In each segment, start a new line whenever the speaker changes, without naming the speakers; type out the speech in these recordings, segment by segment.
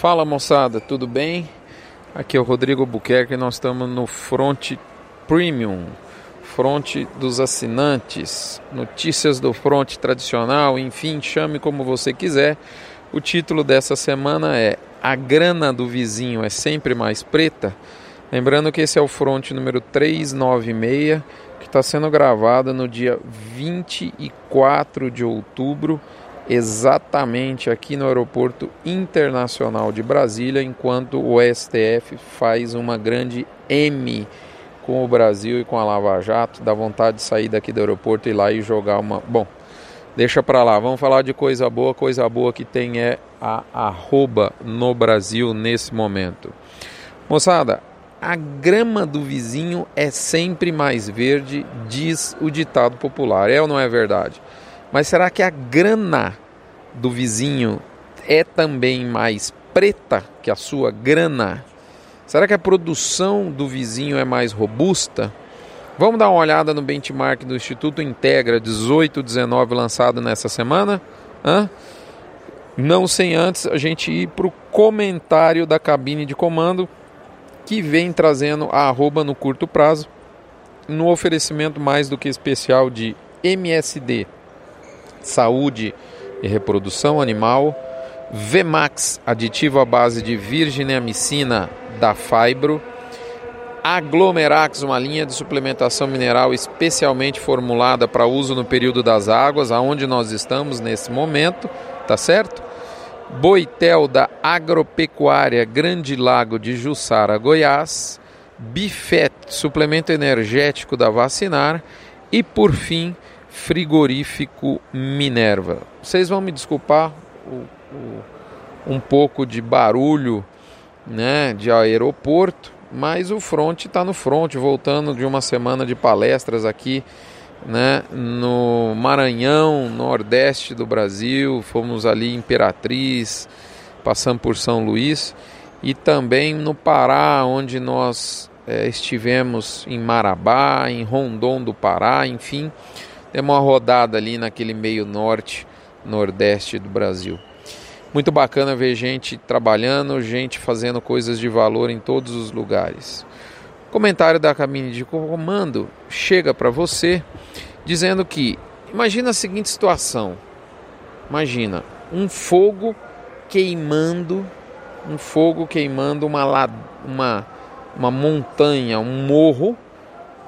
Fala moçada, tudo bem? Aqui é o Rodrigo Buquerque e nós estamos no Front Premium, Front dos assinantes, notícias do Front tradicional, enfim, chame como você quiser. O título dessa semana é A grana do vizinho é sempre mais preta? Lembrando que esse é o Front número 396, que está sendo gravado no dia 24 de outubro exatamente aqui no Aeroporto Internacional de Brasília, enquanto o STF faz uma grande M com o Brasil e com a Lava Jato, dá vontade de sair daqui do aeroporto e ir lá e jogar uma. Bom, deixa para lá. Vamos falar de coisa boa. Coisa boa que tem é a arroba no Brasil nesse momento. Moçada, a grama do vizinho é sempre mais verde, diz o ditado popular. É ou não é verdade? Mas será que a grana do vizinho é também mais preta que a sua grana? Será que a produção do vizinho é mais robusta? Vamos dar uma olhada no benchmark do Instituto Integra 1819 lançado nessa semana? Hã? Não sem antes a gente ir para o comentário da cabine de comando que vem trazendo a arroba no curto prazo no oferecimento mais do que especial de MSD saúde e reprodução animal, Vemax, aditivo à base de virginiamicina da Fibro, Aglomerax, uma linha de suplementação mineral especialmente formulada para uso no período das águas, aonde nós estamos nesse momento, tá certo? Boitel da Agropecuária Grande Lago de Jussara, Goiás, Bifet, suplemento energético da Vacinar e por fim, frigorífico Minerva. Vocês vão me desculpar o, o, um pouco de barulho né, de aeroporto, mas o front está no front, voltando de uma semana de palestras aqui né, no Maranhão, nordeste do Brasil, fomos ali Imperatriz, passamos por São Luís e também no Pará, onde nós é, estivemos em Marabá, em Rondon do Pará, enfim, Demos uma rodada ali naquele meio norte, nordeste do Brasil. Muito bacana ver gente trabalhando, gente fazendo coisas de valor em todos os lugares. Comentário da cabine de comando chega para você dizendo que imagina a seguinte situação. Imagina um fogo queimando, um fogo queimando uma uma uma montanha, um morro,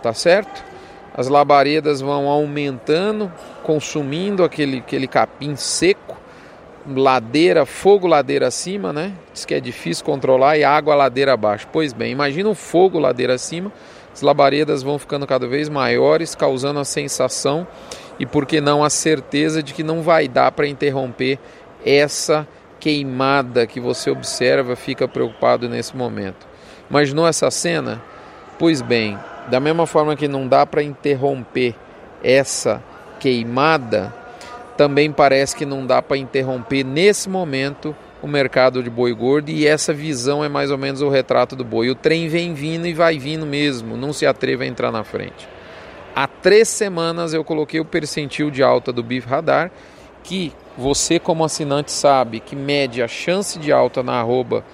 tá certo? As labaredas vão aumentando, consumindo aquele, aquele capim seco, ladeira, fogo ladeira acima, né? Diz que é difícil controlar e água ladeira abaixo. Pois bem, imagina um fogo ladeira acima, as labaredas vão ficando cada vez maiores, causando a sensação e por que não a certeza de que não vai dar para interromper essa queimada que você observa, fica preocupado nesse momento. Imaginou essa cena? Pois bem, da mesma forma que não dá para interromper essa queimada, também parece que não dá para interromper nesse momento o mercado de boi gordo e essa visão é mais ou menos o retrato do boi. O trem vem vindo e vai vindo mesmo, não se atreva a entrar na frente. Há três semanas eu coloquei o percentil de alta do BIF Radar, que você como assinante sabe que mede a chance de alta na arroba,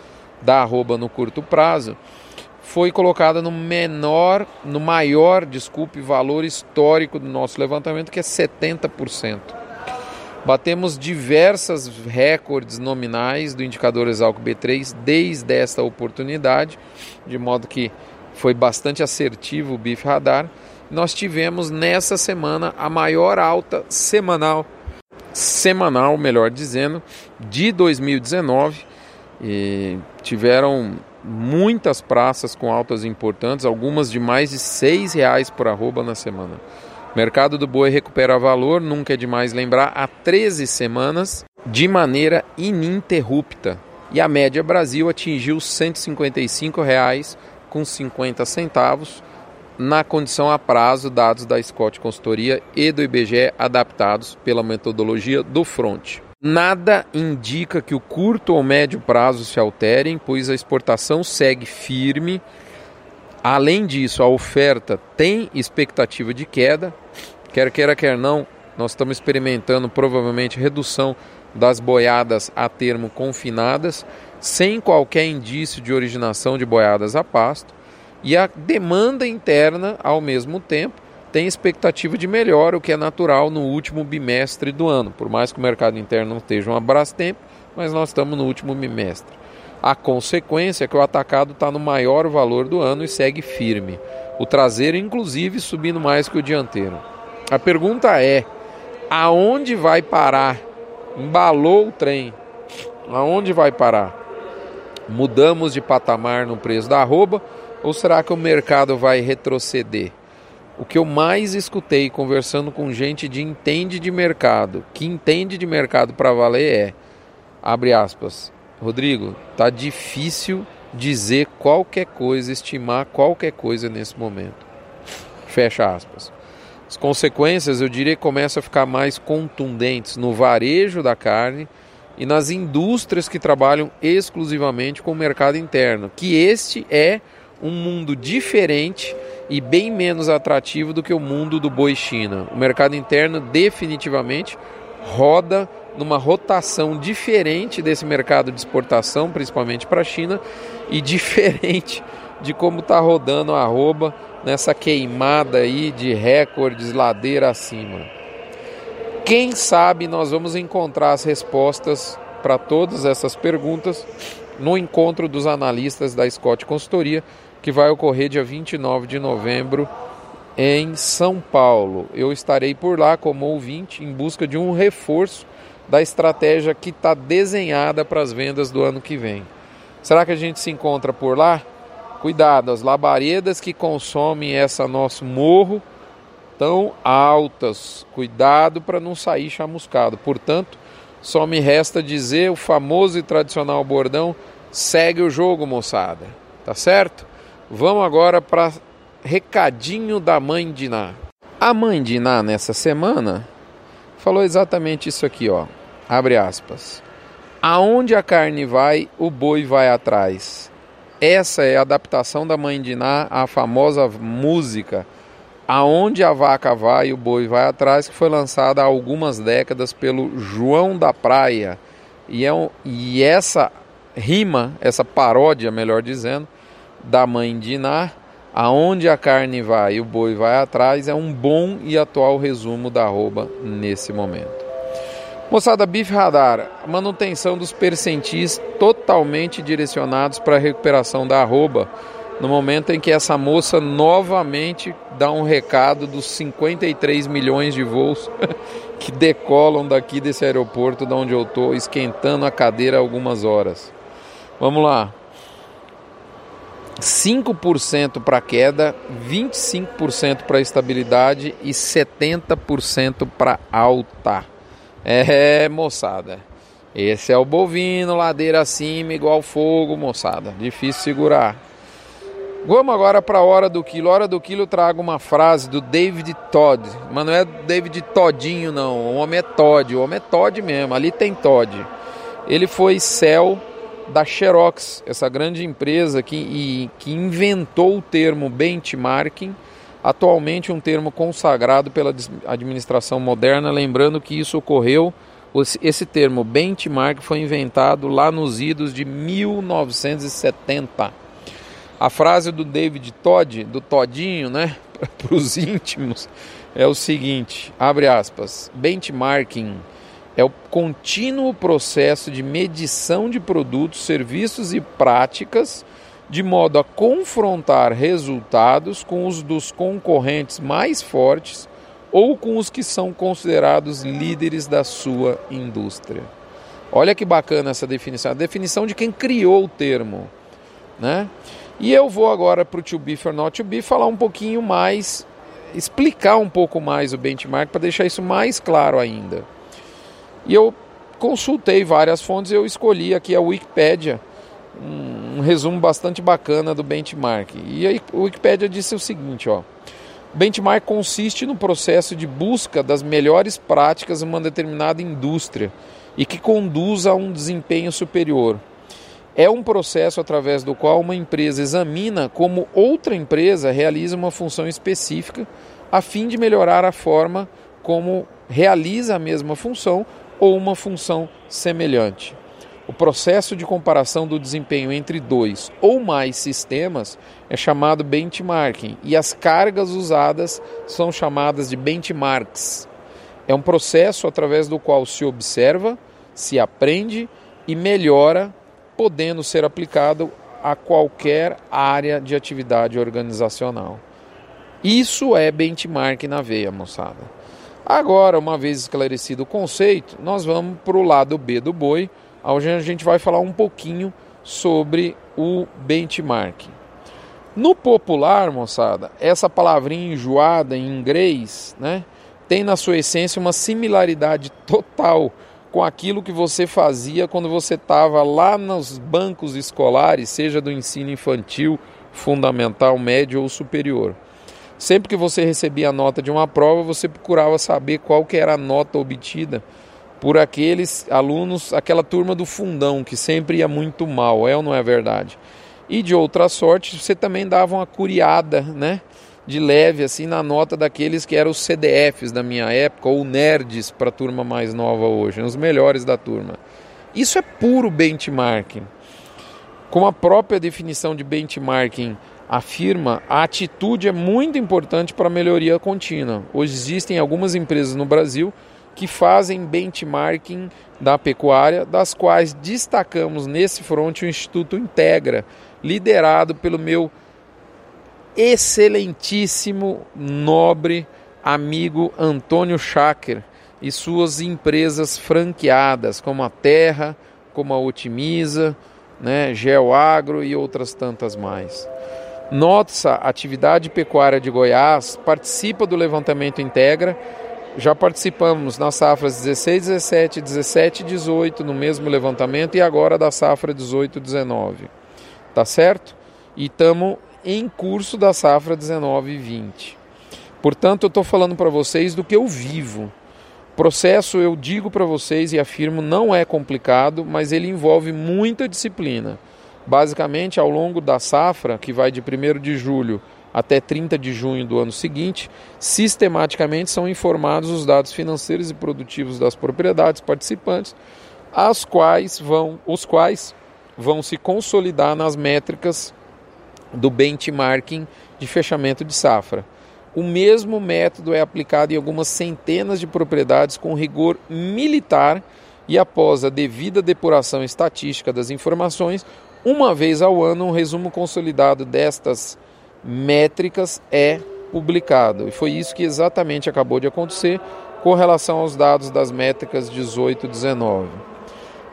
da arroba no curto prazo foi colocada no menor, no maior, desculpe, valor histórico do nosso levantamento, que é 70%. Batemos diversas recordes nominais do indicador Exalco B3 desde esta oportunidade, de modo que foi bastante assertivo o BIF Radar. Nós tivemos nessa semana a maior alta semanal, semanal, melhor dizendo, de 2019. E tiveram muitas praças com altas importantes, algumas de mais de seis reais por arroba na semana. Mercado do boi recupera valor, nunca é demais lembrar, há 13 semanas de maneira ininterrupta. E a média Brasil atingiu 155 reais com 50 centavos na condição a prazo, dados da Scott Consultoria e do IBGE adaptados pela metodologia do Front. Nada indica que o curto ou médio prazo se alterem, pois a exportação segue firme. Além disso, a oferta tem expectativa de queda. Quer queira, quer não, nós estamos experimentando provavelmente redução das boiadas a termo confinadas, sem qualquer indício de originação de boiadas a pasto, e a demanda interna, ao mesmo tempo, tem expectativa de melhora, o que é natural no último bimestre do ano. Por mais que o mercado interno não esteja um abraço tempo, mas nós estamos no último bimestre. A consequência é que o atacado está no maior valor do ano e segue firme. O traseiro, inclusive, subindo mais que o dianteiro. A pergunta é: aonde vai parar? Embalou o trem. Aonde vai parar? Mudamos de patamar no preço da arroba ou será que o mercado vai retroceder? O que eu mais escutei conversando com gente de entende de mercado, que entende de mercado para valer é, abre aspas, Rodrigo, tá difícil dizer qualquer coisa, estimar qualquer coisa nesse momento. Fecha aspas. As consequências, eu diria, começam a ficar mais contundentes no varejo da carne e nas indústrias que trabalham exclusivamente com o mercado interno, que este é um mundo diferente e bem menos atrativo do que o mundo do boi China. O mercado interno definitivamente roda numa rotação diferente desse mercado de exportação, principalmente para a China, e diferente de como está rodando a arroba nessa queimada aí de recordes ladeira acima. Quem sabe nós vamos encontrar as respostas para todas essas perguntas no encontro dos analistas da Scott Consultoria que vai ocorrer dia 29 de novembro em São Paulo. Eu estarei por lá como ouvinte em busca de um reforço da estratégia que está desenhada para as vendas do ano que vem. Será que a gente se encontra por lá? Cuidado, as labaredas que consomem essa nosso morro tão altas. Cuidado para não sair chamuscado. Portanto, só me resta dizer o famoso e tradicional bordão: segue o jogo, moçada. Tá certo? Vamos agora para recadinho da mãe de Ná. A mãe de Ná nessa semana falou exatamente isso aqui, ó. Abre aspas. Aonde a carne vai, o boi vai atrás. Essa é a adaptação da mãe de Ná à famosa música Aonde a vaca vai, o boi vai atrás, que foi lançada há algumas décadas pelo João da Praia. E, é um, e essa rima, essa paródia, melhor dizendo, da mãe de Iná, aonde a carne vai e o boi vai atrás, é um bom e atual resumo da arroba nesse momento. Moçada, Bife Radar, manutenção dos percentis totalmente direcionados para a recuperação da arroba, no momento em que essa moça novamente dá um recado dos 53 milhões de voos que decolam daqui desse aeroporto de onde eu estou, esquentando a cadeira algumas horas. Vamos lá. 5% para queda, 25% para estabilidade e 70% para alta. É, moçada. Esse é o bovino, ladeira acima, igual fogo, moçada. Difícil segurar. Vamos agora para a hora do quilo. Hora do quilo eu trago uma frase do David Todd. Mas não é David Todinho, não. O homem é Todd. O homem é Todd mesmo. Ali tem Todd. Ele foi céu da Xerox, essa grande empresa que, e, que inventou o termo benchmarking, atualmente um termo consagrado pela administração moderna, lembrando que isso ocorreu, esse termo benchmark foi inventado lá nos idos de 1970. A frase do David Todd, do Todinho, né, para os íntimos, é o seguinte, abre aspas, benchmarking é o contínuo processo de medição de produtos, serviços e práticas, de modo a confrontar resultados com os dos concorrentes mais fortes ou com os que são considerados líderes da sua indústria. Olha que bacana essa definição, a definição de quem criou o termo, né? E eu vou agora para o to be for not to be falar um pouquinho mais, explicar um pouco mais o benchmark para deixar isso mais claro ainda. E eu consultei várias fontes e eu escolhi aqui a Wikipedia, um, um resumo bastante bacana do benchmark. E a Wikipedia disse o seguinte, ó. Benchmark consiste no processo de busca das melhores práticas em uma determinada indústria e que conduz a um desempenho superior. É um processo através do qual uma empresa examina como outra empresa realiza uma função específica a fim de melhorar a forma como realiza a mesma função ou uma função semelhante. O processo de comparação do desempenho entre dois ou mais sistemas é chamado benchmarking e as cargas usadas são chamadas de benchmarks. É um processo através do qual se observa, se aprende e melhora, podendo ser aplicado a qualquer área de atividade organizacional. Isso é benchmark na veia, moçada. Agora, uma vez esclarecido o conceito, nós vamos para o lado B do boi onde a gente vai falar um pouquinho sobre o benchmark. No popular, moçada, essa palavrinha enjoada em inglês, né, tem na sua essência uma similaridade total com aquilo que você fazia quando você estava lá nos bancos escolares, seja do ensino infantil, fundamental, médio ou superior. Sempre que você recebia a nota de uma prova, você procurava saber qual que era a nota obtida por aqueles alunos, aquela turma do fundão que sempre ia muito mal, é ou não é verdade? E de outra sorte, você também dava uma curiada, né? De leve, assim, na nota daqueles que eram os CDFs da minha época, ou nerds para a turma mais nova hoje, os melhores da turma. Isso é puro benchmarking. Como a própria definição de benchmarking afirma, a atitude é muito importante para a melhoria contínua. Hoje existem algumas empresas no Brasil que fazem benchmarking da pecuária, das quais destacamos nesse fronte o Instituto Integra, liderado pelo meu excelentíssimo, nobre amigo Antônio Schacker e suas empresas franqueadas, como a Terra, como a Otimiza, né, Geoagro e outras tantas mais. Nossa atividade pecuária de Goiás participa do levantamento Integra já participamos nas safras 16, 17, 17 e 18 no mesmo levantamento e agora da safra 18, 19. Tá certo? E estamos em curso da safra 19 e 20. Portanto, eu estou falando para vocês do que eu vivo. Processo, eu digo para vocês e afirmo, não é complicado, mas ele envolve muita disciplina. Basicamente, ao longo da safra, que vai de 1 de julho até 30 de junho do ano seguinte, sistematicamente são informados os dados financeiros e produtivos das propriedades participantes, as quais vão, os quais vão se consolidar nas métricas do benchmarking de fechamento de safra. O mesmo método é aplicado em algumas centenas de propriedades com rigor militar e após a devida depuração estatística das informações, uma vez ao ano um resumo consolidado destas métricas é publicado. E foi isso que exatamente acabou de acontecer com relação aos dados das métricas 18 e 19.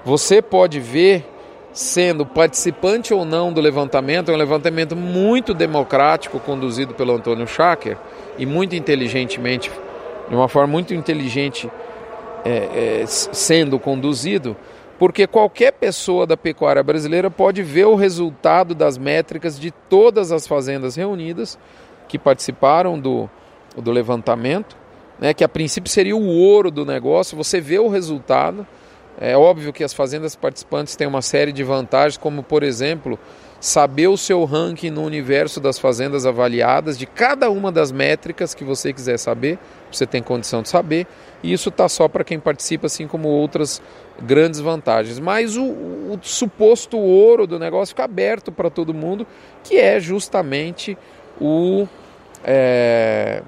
Você pode ver, sendo participante ou não do levantamento, é um levantamento muito democrático conduzido pelo Antônio Schacker e muito inteligentemente, de uma forma muito inteligente é, é, sendo conduzido porque qualquer pessoa da pecuária brasileira pode ver o resultado das métricas de todas as fazendas reunidas que participaram do, do levantamento, né, que a princípio seria o ouro do negócio, você vê o resultado. É óbvio que as fazendas participantes têm uma série de vantagens, como por exemplo, saber o seu ranking no universo das fazendas avaliadas, de cada uma das métricas que você quiser saber, você tem condição de saber, e isso está só para quem participa, assim como outras grandes vantagens. Mas o, o suposto ouro do negócio fica aberto para todo mundo, que é justamente o. É,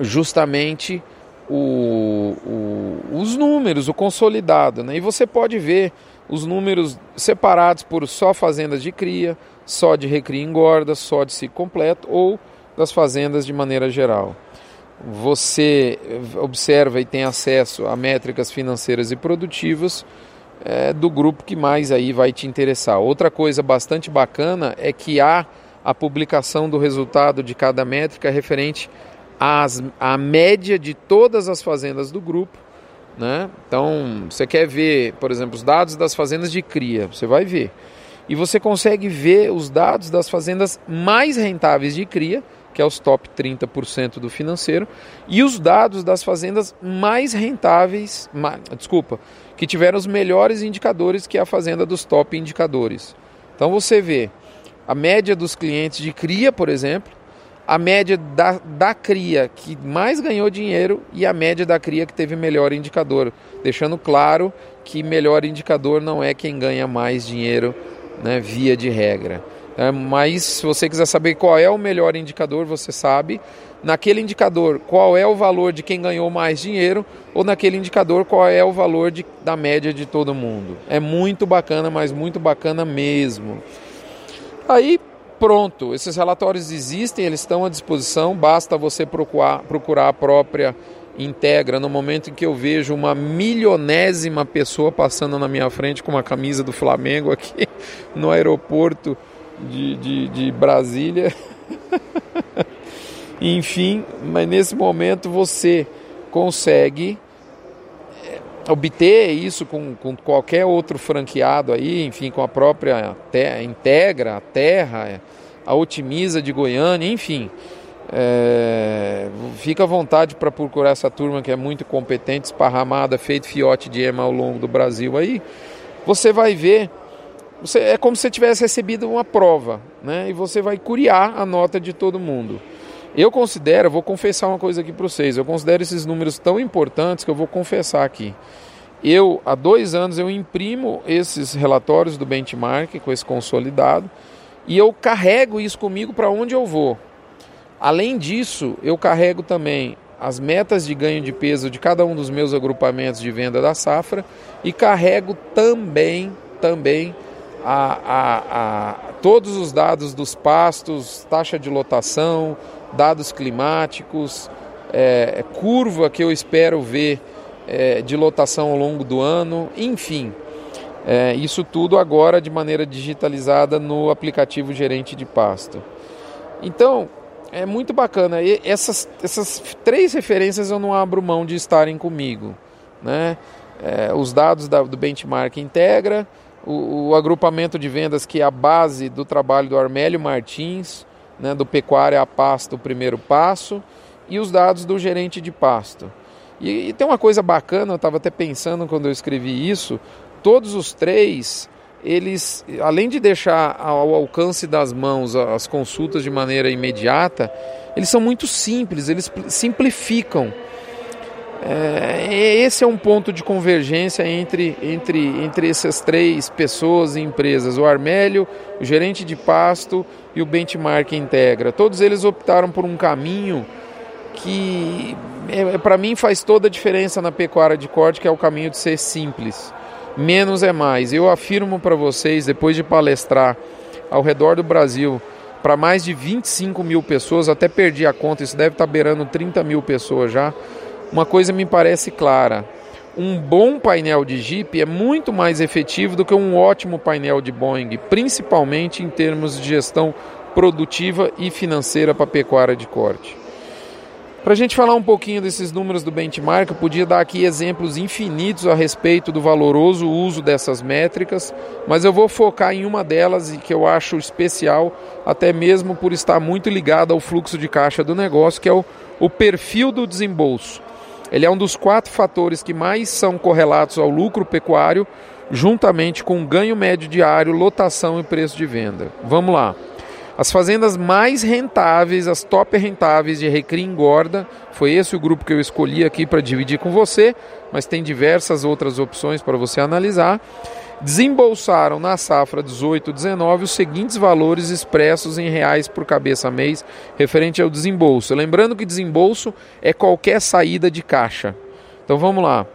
justamente o, o, os números, o consolidado. Né? E você pode ver os números separados por só fazendas de cria, só de recria engorda, só de ciclo completo ou das fazendas de maneira geral. Você observa e tem acesso a métricas financeiras e produtivas é, do grupo que mais aí vai te interessar. Outra coisa bastante bacana é que há a publicação do resultado de cada métrica referente às, à média de todas as fazendas do grupo né? Então, você quer ver, por exemplo, os dados das fazendas de cria, você vai ver. E você consegue ver os dados das fazendas mais rentáveis de cria, que é os top 30% do financeiro, e os dados das fazendas mais rentáveis, ma, desculpa, que tiveram os melhores indicadores, que é a fazenda dos top indicadores. Então você vê a média dos clientes de cria, por exemplo, a média da, da cria que mais ganhou dinheiro e a média da cria que teve melhor indicador, deixando claro que melhor indicador não é quem ganha mais dinheiro, né, via de regra. É, mas se você quiser saber qual é o melhor indicador, você sabe. Naquele indicador, qual é o valor de quem ganhou mais dinheiro, ou naquele indicador, qual é o valor de, da média de todo mundo. É muito bacana, mas muito bacana mesmo. Aí pronto, esses relatórios existem, eles estão à disposição, basta você procurar, procurar a própria Integra. No momento em que eu vejo uma milionésima pessoa passando na minha frente com uma camisa do Flamengo aqui no aeroporto de, de, de Brasília. Enfim, mas nesse momento você consegue obter isso com, com qualquer outro franqueado aí, enfim, com a própria te, Integra, a Terra, a Otimiza de Goiânia, enfim. É, fica à vontade para procurar essa turma que é muito competente, esparramada, feito fiote de ema ao longo do Brasil aí. Você vai ver, você, é como se tivesse recebido uma prova, né? E você vai curiar a nota de todo mundo. Eu considero, vou confessar uma coisa aqui para vocês, eu considero esses números tão importantes que eu vou confessar aqui. Eu, há dois anos, eu imprimo esses relatórios do benchmark com esse consolidado e eu carrego isso comigo para onde eu vou. Além disso, eu carrego também as metas de ganho de peso de cada um dos meus agrupamentos de venda da safra e carrego também, também a, a, a todos os dados dos pastos, taxa de lotação, dados climáticos, é, curva que eu espero ver é, de lotação ao longo do ano, enfim. É, isso tudo agora de maneira digitalizada no aplicativo Gerente de Pasto. Então, é muito bacana. E essas, essas três referências eu não abro mão de estarem comigo. Né? É, os dados da, do benchmark integra, o, o, agrupamento de vendas que é a base do trabalho do Armélio Martins, né, do Pecuária a Pasto, o primeiro passo, e os dados do gerente de pasto. E, e tem uma coisa bacana, eu estava até pensando quando eu escrevi isso, todos os três, eles, além de deixar ao alcance das mãos as consultas de maneira imediata, eles são muito simples, eles simplificam. É, esse é um ponto de convergência entre, entre, entre essas três pessoas e empresas: o Armélio, o gerente de pasto e o Benchmark Integra. Todos eles optaram por um caminho que, é, para mim, faz toda a diferença na pecuária de corte, que é o caminho de ser simples. Menos é mais. Eu afirmo para vocês, depois de palestrar ao redor do Brasil para mais de 25 mil pessoas, até perdi a conta, isso deve estar tá beirando 30 mil pessoas já uma coisa me parece clara. Um bom painel de Jeep é muito mais efetivo do que um ótimo painel de Boeing, principalmente em termos de gestão produtiva e financeira para a pecuária de corte. Para a gente falar um pouquinho desses números do benchmark, eu podia dar aqui exemplos infinitos a respeito do valoroso uso dessas métricas, mas eu vou focar em uma delas e que eu acho especial, até mesmo por estar muito ligado ao fluxo de caixa do negócio, que é o, o perfil do desembolso. Ele é um dos quatro fatores que mais são correlatos ao lucro pecuário, juntamente com ganho médio diário, lotação e preço de venda. Vamos lá. As fazendas mais rentáveis, as top rentáveis de Recria Engorda, foi esse o grupo que eu escolhi aqui para dividir com você, mas tem diversas outras opções para você analisar desembolsaram na safra 18-19 os seguintes valores expressos em reais por cabeça mês referente ao desembolso. Lembrando que desembolso é qualquer saída de caixa. Então vamos lá.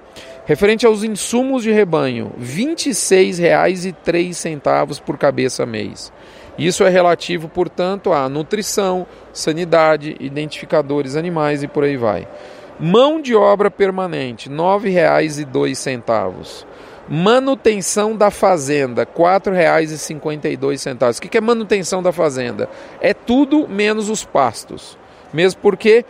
Referente aos insumos de rebanho, R$ 26,03 por cabeça mês. Isso é relativo, portanto, à nutrição, sanidade, identificadores animais e por aí vai. Mão de obra permanente, R$ 9,02. Manutenção da fazenda, R$ 4,52. O que é manutenção da fazenda? É tudo menos os pastos. Mesmo porque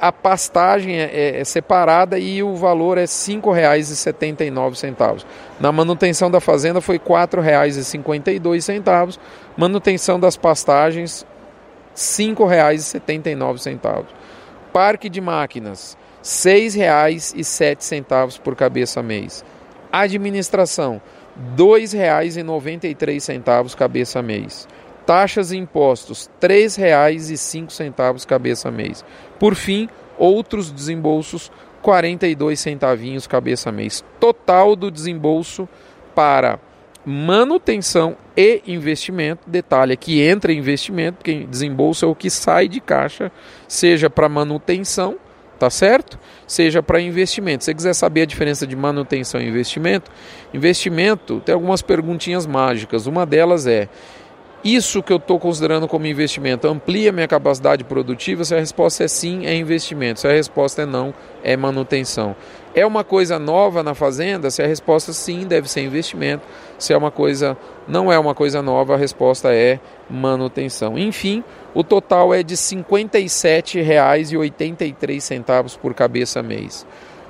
a pastagem é, é, é separada e o valor é R$ 5,79. Na manutenção da fazenda foi R$ 4,52. Manutenção das pastagens, R$ 5,79. Parque de máquinas, R$ 6,07 por cabeça mês. Administração, R$ 2,93 cabeça mês. Taxas e impostos, R$ 3,05 cabeça mês. Por fim, outros desembolsos, 42 centavinhos cabeça mês. Total do desembolso para manutenção e investimento. Detalhe que entra investimento, porque desembolso é o que sai de caixa, seja para manutenção, tá certo? Seja para investimento. Se você quiser saber a diferença de manutenção e investimento, investimento tem algumas perguntinhas mágicas. Uma delas é: isso que eu estou considerando como investimento amplia minha capacidade produtiva? Se a resposta é sim, é investimento. Se a resposta é não, é manutenção. É uma coisa nova na fazenda? Se a resposta sim, deve ser investimento. Se é uma coisa não é uma coisa nova, a resposta é manutenção. Enfim, o total é de R$ 57,83 por cabeça mês.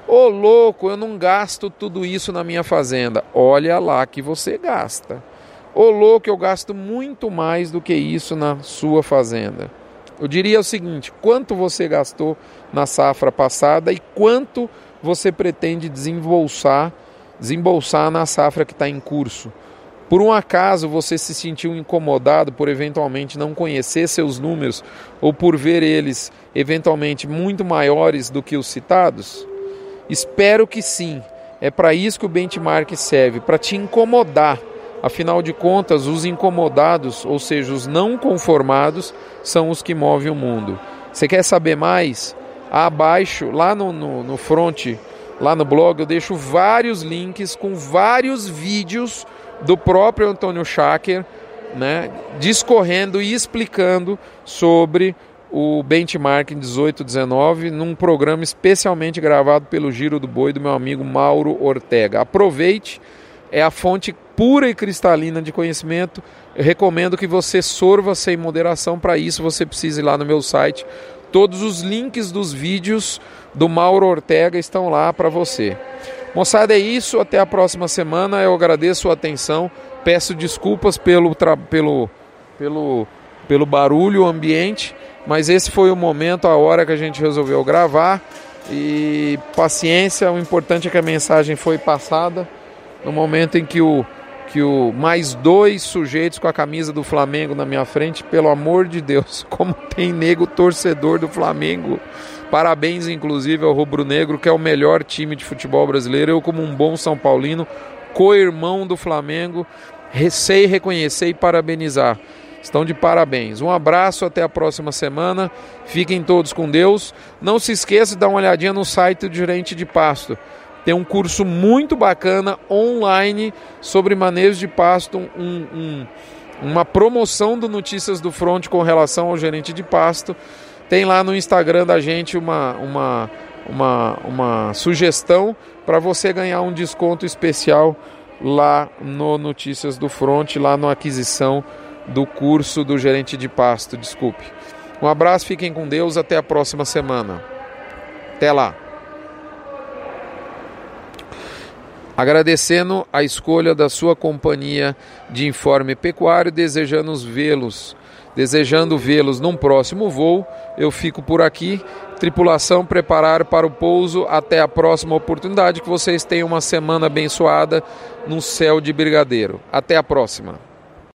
Ô louco, eu não gasto tudo isso na minha fazenda. Olha lá que você gasta. Ô louco, eu gasto muito mais do que isso na sua fazenda. Eu diria o seguinte: quanto você gastou na safra passada e quanto você pretende desembolsar, desembolsar na safra que está em curso? Por um acaso você se sentiu incomodado por eventualmente não conhecer seus números ou por ver eles eventualmente muito maiores do que os citados? Espero que sim. É para isso que o benchmark serve, para te incomodar Afinal de contas, os incomodados, ou seja, os não conformados, são os que movem o mundo. Você quer saber mais? Abaixo, lá no, no, no front, lá no blog, eu deixo vários links com vários vídeos do próprio Antônio Schacker, né, discorrendo e explicando sobre o benchmark 1819 num programa especialmente gravado pelo Giro do Boi do meu amigo Mauro Ortega. Aproveite é a fonte pura e cristalina de conhecimento. Eu recomendo que você sorva sem moderação. Para isso, você precisa ir lá no meu site. Todos os links dos vídeos do Mauro Ortega estão lá para você. Moçada, é isso. Até a próxima semana. Eu agradeço a atenção. Peço desculpas pelo, pelo, pelo, pelo barulho ambiente, mas esse foi o momento, a hora que a gente resolveu gravar. E paciência, o importante é que a mensagem foi passada no momento em que o que o mais dois sujeitos com a camisa do Flamengo na minha frente, pelo amor de Deus, como tem nego torcedor do Flamengo. Parabéns, inclusive, ao Rubro Negro, que é o melhor time de futebol brasileiro. Eu, como um bom São Paulino, co-irmão do Flamengo, sei reconhecer e parabenizar. Estão de parabéns. Um abraço, até a próxima semana. Fiquem todos com Deus. Não se esqueça de dar uma olhadinha no site do Gerente de Pasto tem um curso muito bacana online sobre manejo de pasto, um, um, uma promoção do Notícias do Front com relação ao gerente de pasto. Tem lá no Instagram da gente uma, uma, uma, uma sugestão para você ganhar um desconto especial lá no Notícias do Front, lá na aquisição do curso do gerente de pasto. Desculpe. Um abraço, fiquem com Deus, até a próxima semana. Até lá. Agradecendo a escolha da sua companhia de informe pecuário, desejando vê-los, desejando vê-los num próximo voo. Eu fico por aqui. Tripulação preparar para o pouso até a próxima oportunidade. Que vocês tenham uma semana abençoada no céu de brigadeiro. Até a próxima.